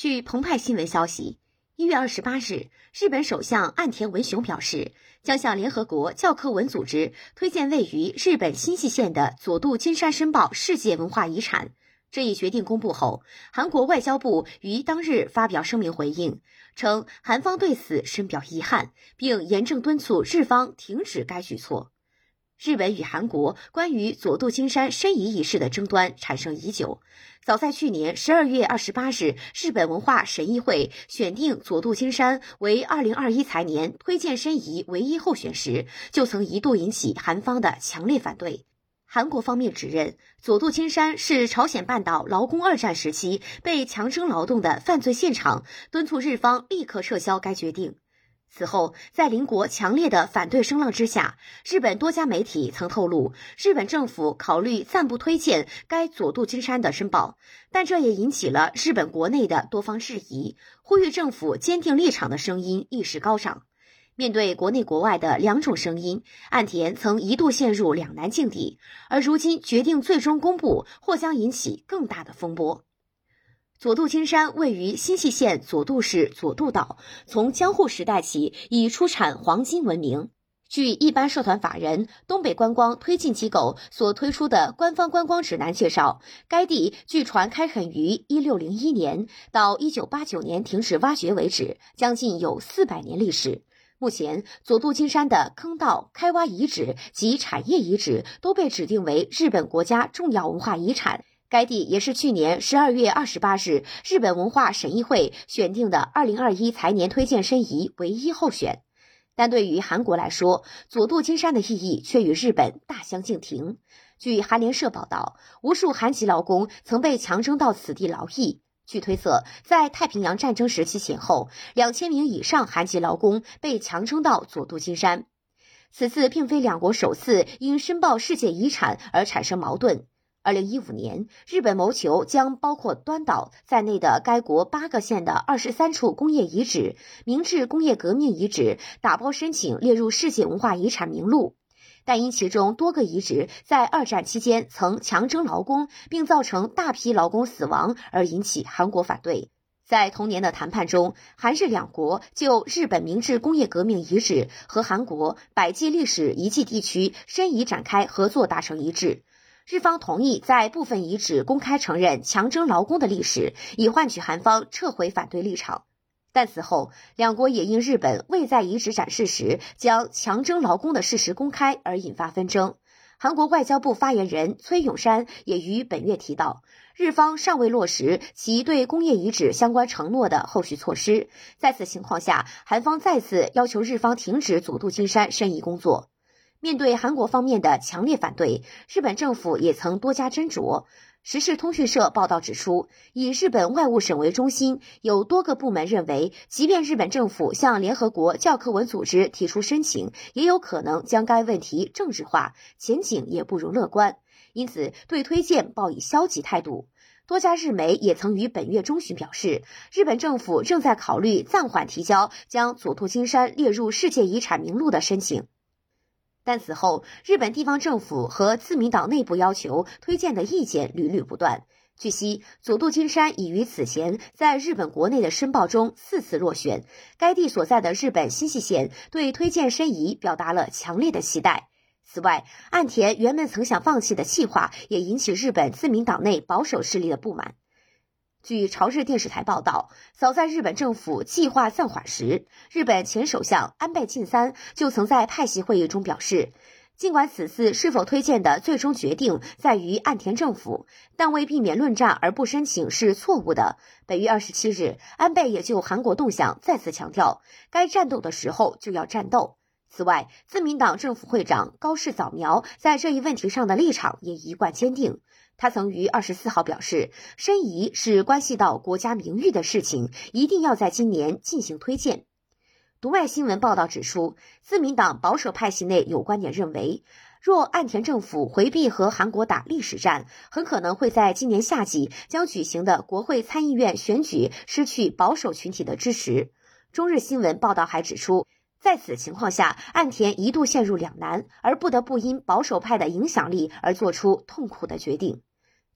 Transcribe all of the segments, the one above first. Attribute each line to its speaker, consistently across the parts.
Speaker 1: 据澎湃新闻消息，一月二十八日，日本首相岸田文雄表示，将向联合国教科文组织推荐位于日本新舄县的佐渡金山申报世界文化遗产。这一决定公布后，韩国外交部于当日发表声明回应，称韩方对此深表遗憾，并严正敦促日方停止该举措。日本与韩国关于佐渡金山申遗一事的争端产生已久，早在去年十二月二十八日，日本文化审议会选定佐渡金山为二零二一财年推荐申遗唯一候选时，就曾一度引起韩方的强烈反对。韩国方面指认佐渡金山是朝鲜半岛劳工二战时期被强征劳动的犯罪现场，敦促日方立刻撤销该决定。此后，在邻国强烈的反对声浪之下，日本多家媒体曾透露，日本政府考虑暂不推荐该佐渡金山的申报，但这也引起了日本国内的多方质疑，呼吁政府坚定立场的声音一时高涨。面对国内国外的两种声音，岸田曾一度陷入两难境地，而如今决定最终公布，或将引起更大的风波。佐渡金山位于新舄县佐渡市佐渡岛，从江户时代起以出产黄金闻名。据一般社团法人东北观光推进机构所推出的官方观光指南介绍，该地据传开垦于一六零一年到一九八九年停止挖掘为止，将近有四百年历史。目前，佐渡金山的坑道、开挖遗址及产业遗址都被指定为日本国家重要文化遗产。该地也是去年十二月二十八日日本文化审议会选定的二零二一财年推荐申遗唯一候选，但对于韩国来说，佐渡金山的意义却与日本大相径庭。据韩联社报道，无数韩籍劳工曾被强征到此地劳役。据推测，在太平洋战争时期前后，两千名以上韩籍劳工被强征到佐渡金山。此次并非两国首次因申报世界遗产而产生矛盾。二零一五年，日本谋求将包括端岛在内的该国八个县的二十三处工业遗址、明治工业革命遗址打包申请列入世界文化遗产名录，但因其中多个遗址在二战期间曾强征劳工，并造成大批劳工死亡而引起韩国反对。在同年的谈判中，韩日两国就日本明治工业革命遗址和韩国百济历史遗迹地区申遗展开合作达成一致。日方同意在部分遗址公开承认强征劳工的历史，以换取韩方撤回反对立场。但此后，两国也因日本未在遗址展示时将强征劳工的事实公开而引发纷争。韩国外交部发言人崔永山也于本月提到，日方尚未落实其对工业遗址相关承诺的后续措施。在此情况下，韩方再次要求日方停止佐渡金山申遗工作。面对韩国方面的强烈反对，日本政府也曾多加斟酌。时事通讯社报道指出，以日本外务省为中心，有多个部门认为，即便日本政府向联合国教科文组织提出申请，也有可能将该问题政治化，前景也不容乐观，因此对推荐抱以消极态度。多家日媒也曾于本月中旬表示，日本政府正在考虑暂缓提交将佐渡金山列入世界遗产名录的申请。但此后，日本地方政府和自民党内部要求推荐的意见屡屡不断。据悉，佐渡金山已于此前在日本国内的申报中四次落选。该地所在的日本新舄县对推荐申遗表达了强烈的期待。此外，岸田原本曾想放弃的计划也引起日本自民党内保守势力的不满。据朝日电视台报道，早在日本政府计划暂缓时，日本前首相安倍晋三就曾在派系会议中表示，尽管此次是否推荐的最终决定在于岸田政府，但为避免论战而不申请是错误的。本月二十七日，安倍也就韩国动向再次强调，该战斗的时候就要战斗。此外，自民党政府会长高市早苗在这一问题上的立场也一贯坚定。他曾于二十四号表示，申遗是关系到国家名誉的事情，一定要在今年进行推荐。读卖新闻报道指出，自民党保守派系内有观点认为，若岸田政府回避和韩国打历史战，很可能会在今年夏季将举行的国会参议院选举失去保守群体的支持。中日新闻报道还指出，在此情况下，岸田一度陷入两难，而不得不因保守派的影响力而做出痛苦的决定。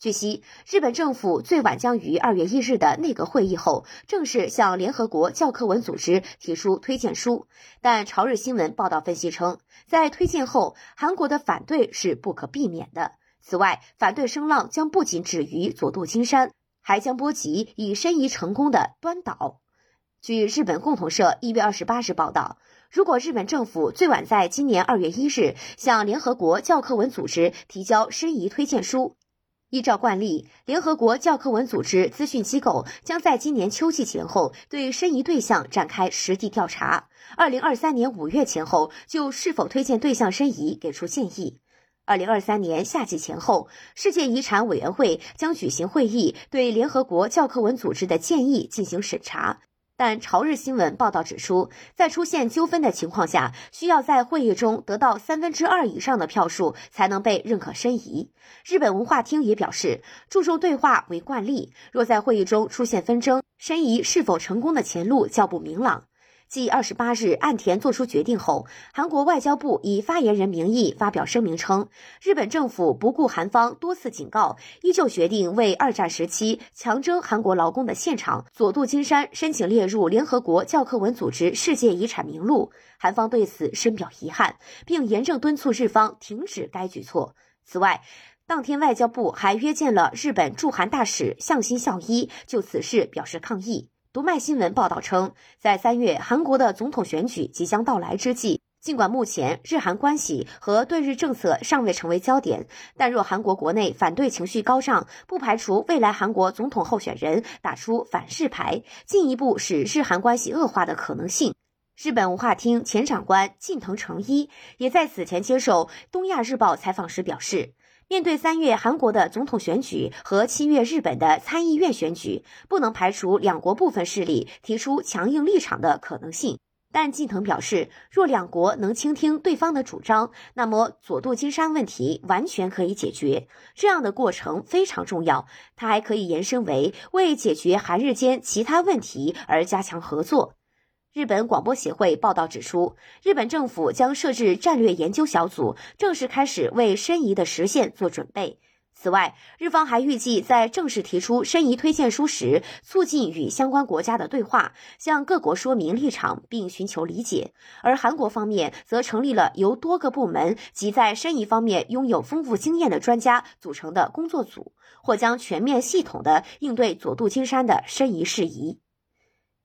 Speaker 1: 据悉，日本政府最晚将于二月一日的内阁会议后正式向联合国教科文组织提出推荐书。但朝日新闻报道分析称，在推荐后，韩国的反对是不可避免的。此外，反对声浪将不仅止于佐渡金山，还将波及已申遗成功的端岛。据日本共同社一月二十八日报道，如果日本政府最晚在今年二月一日向联合国教科文组织提交申遗推荐书，依照惯例，联合国教科文组织资讯机构将在今年秋季前后对申遗对象展开实地调查。二零二三年五月前后就是否推荐对象申遗给出建议。二零二三年夏季前后，世界遗产委员会将举行会议，对联合国教科文组织的建议进行审查。但朝日新闻报道指出，在出现纠纷的情况下，需要在会议中得到三分之二以上的票数才能被认可申遗。日本文化厅也表示，注重对话为惯例，若在会议中出现纷争，申遗是否成功的前路较不明朗。继二十八日岸田作出决定后，韩国外交部以发言人名义发表声明称，日本政府不顾韩方多次警告，依旧决定为二战时期强征韩国劳工的现场佐渡金山申请列入联合国教科文组织世界遗产名录。韩方对此深表遗憾，并严正敦促日方停止该举措。此外，当天外交部还约见了日本驻韩大使向新孝一，就此事表示抗议。读卖新闻报道称，在三月韩国的总统选举即将到来之际，尽管目前日韩关系和对日政策尚未成为焦点，但若韩国国内反对情绪高涨，不排除未来韩国总统候选人打出反日牌，进一步使日韩关系恶化的可能性。日本文化厅前长官近藤诚一也在此前接受东亚日报采访时表示。面对三月韩国的总统选举和七月日本的参议院选举，不能排除两国部分势力提出强硬立场的可能性。但近藤表示，若两国能倾听对方的主张，那么佐渡金山问题完全可以解决。这样的过程非常重要，它还可以延伸为为解决韩日间其他问题而加强合作。日本广播协会报道指出，日本政府将设置战略研究小组，正式开始为申遗的实现做准备。此外，日方还预计在正式提出申遗推荐书时，促进与相关国家的对话，向各国说明立场，并寻求理解。而韩国方面则成立了由多个部门及在申遗方面拥有丰富经验的专家组成的工作组，或将全面系统的应对佐渡金山的申遗事宜。